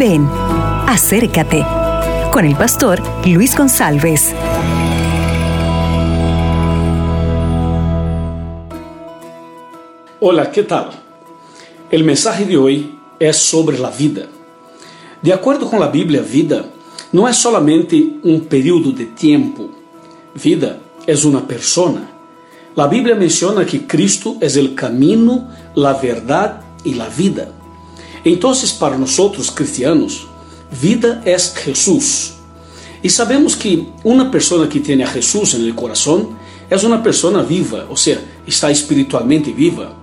Ven, acércate con el pastor Luis González. Hola, ¿qué tal? El mensaje de hoy es sobre la vida. De acuerdo con la Biblia, vida no es solamente un periodo de tiempo. Vida es una persona. La Biblia menciona que Cristo es el camino, la verdad y la vida. Entonces, para nosotros cristianos, vida es Jesús. Y sabemos que una persona que tiene a Jesús en el corazón es una persona viva, o sea, está espiritualmente viva.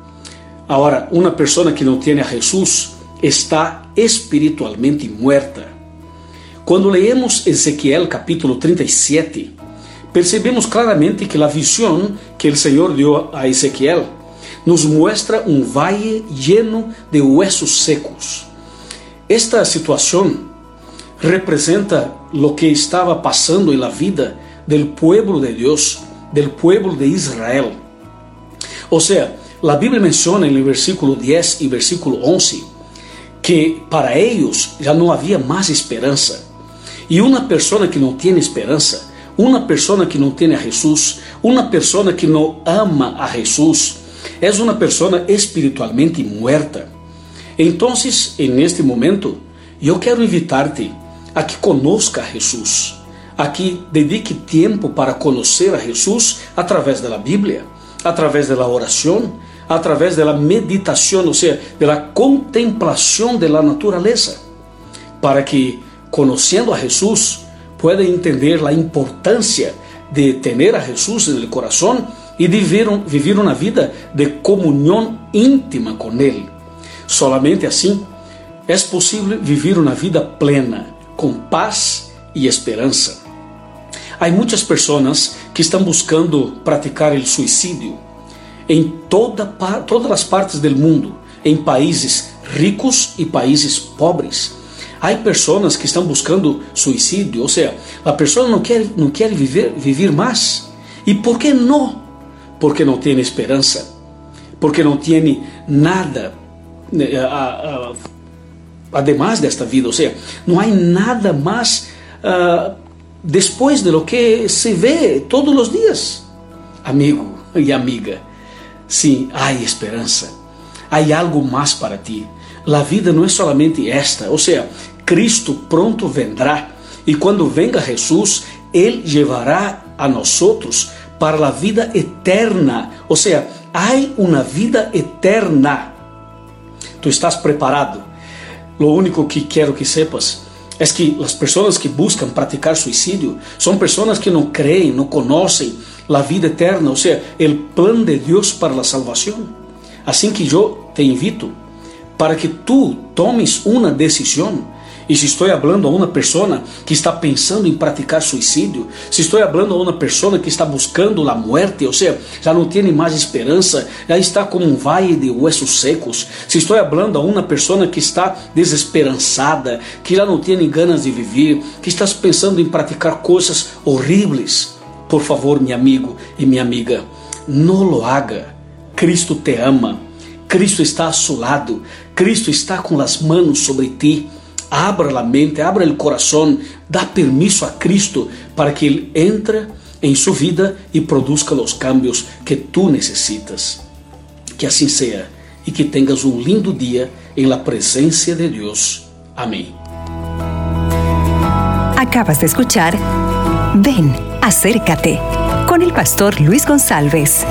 Ahora, uma pessoa que não tem a Jesus está espiritualmente muerta. Quando leemos Ezequiel capítulo 37, percebemos claramente que a visão que o Senhor deu a Ezequiel nos mostra um vale lleno de huesos secos. Esta situação representa lo que estava passando em la vida del pueblo de Deus, del pueblo de Israel. Ou seja, a Bíblia menciona no versículo 10 e versículo 11 que para eles já não havia mais esperança. E uma pessoa que não tem esperança, uma pessoa que não tem a Jesus, uma pessoa que não ama a Jesus, é uma pessoa espiritualmente muerta. Então, en este momento, eu quero invitar-te a que conozca a Jesus, a que dedique tempo para conhecer a Jesus através da Bíblia através da oração, através da meditação, ou seja, da contemplação da natureza, para que, conhecendo a Jesus, pueda entender a importância de ter a Jesus no coração e de viver, viver uma vida de comunhão íntima com Ele. Solamente assim é possível viver uma vida plena, com paz e esperança. Há muitas pessoas que estão buscando praticar o suicídio em toda, todas as partes do mundo, em países ricos e países pobres. Há pessoas que estão buscando suicídio, ou seja, a pessoa não quer, não quer viver, viver mais. E por que não? Porque não tem esperança, porque não tem nada né, además desta vida, ou seja, não há nada mais uh, depois de lo que se vê todos os dias. Amigo e amiga, sim, há esperança. Há algo mais para ti. A vida não é solamente esta, ou seja, Cristo pronto vendrá e quando venga Jesus, Ele levará a nós para a vida eterna. Ou seja, há uma vida eterna. Tu estás preparado? Lo único que quero que sepas é que as pessoas que buscam praticar suicídio são pessoas que não creem, não conhecem a vida eterna, ou seja, o plano de Deus para a salvação. Assim que eu te invito para que tu tomes uma decisão e se estou falando a uma pessoa que está pensando em praticar suicídio, se estou falando a uma pessoa que está buscando a morte, ou seja, já não tem mais esperança, já está como um vale de huesos secos, se estou falando a uma pessoa que está desesperançada, que já não tem ganas de viver, que está pensando em praticar coisas horríveis, por favor, meu amigo e minha amiga, não lo haga. Cristo te ama. Cristo está a seu lado. Cristo está com as mãos sobre ti. Abra a mente, abra o coração, dá permisso a Cristo para que Ele entre em sua vida e produza os cambios que tu necessitas. Que assim seja e que tenhas um lindo dia em la presença de Deus. Amém. Acabas de escuchar Ven, acércate con el pastor Luis González.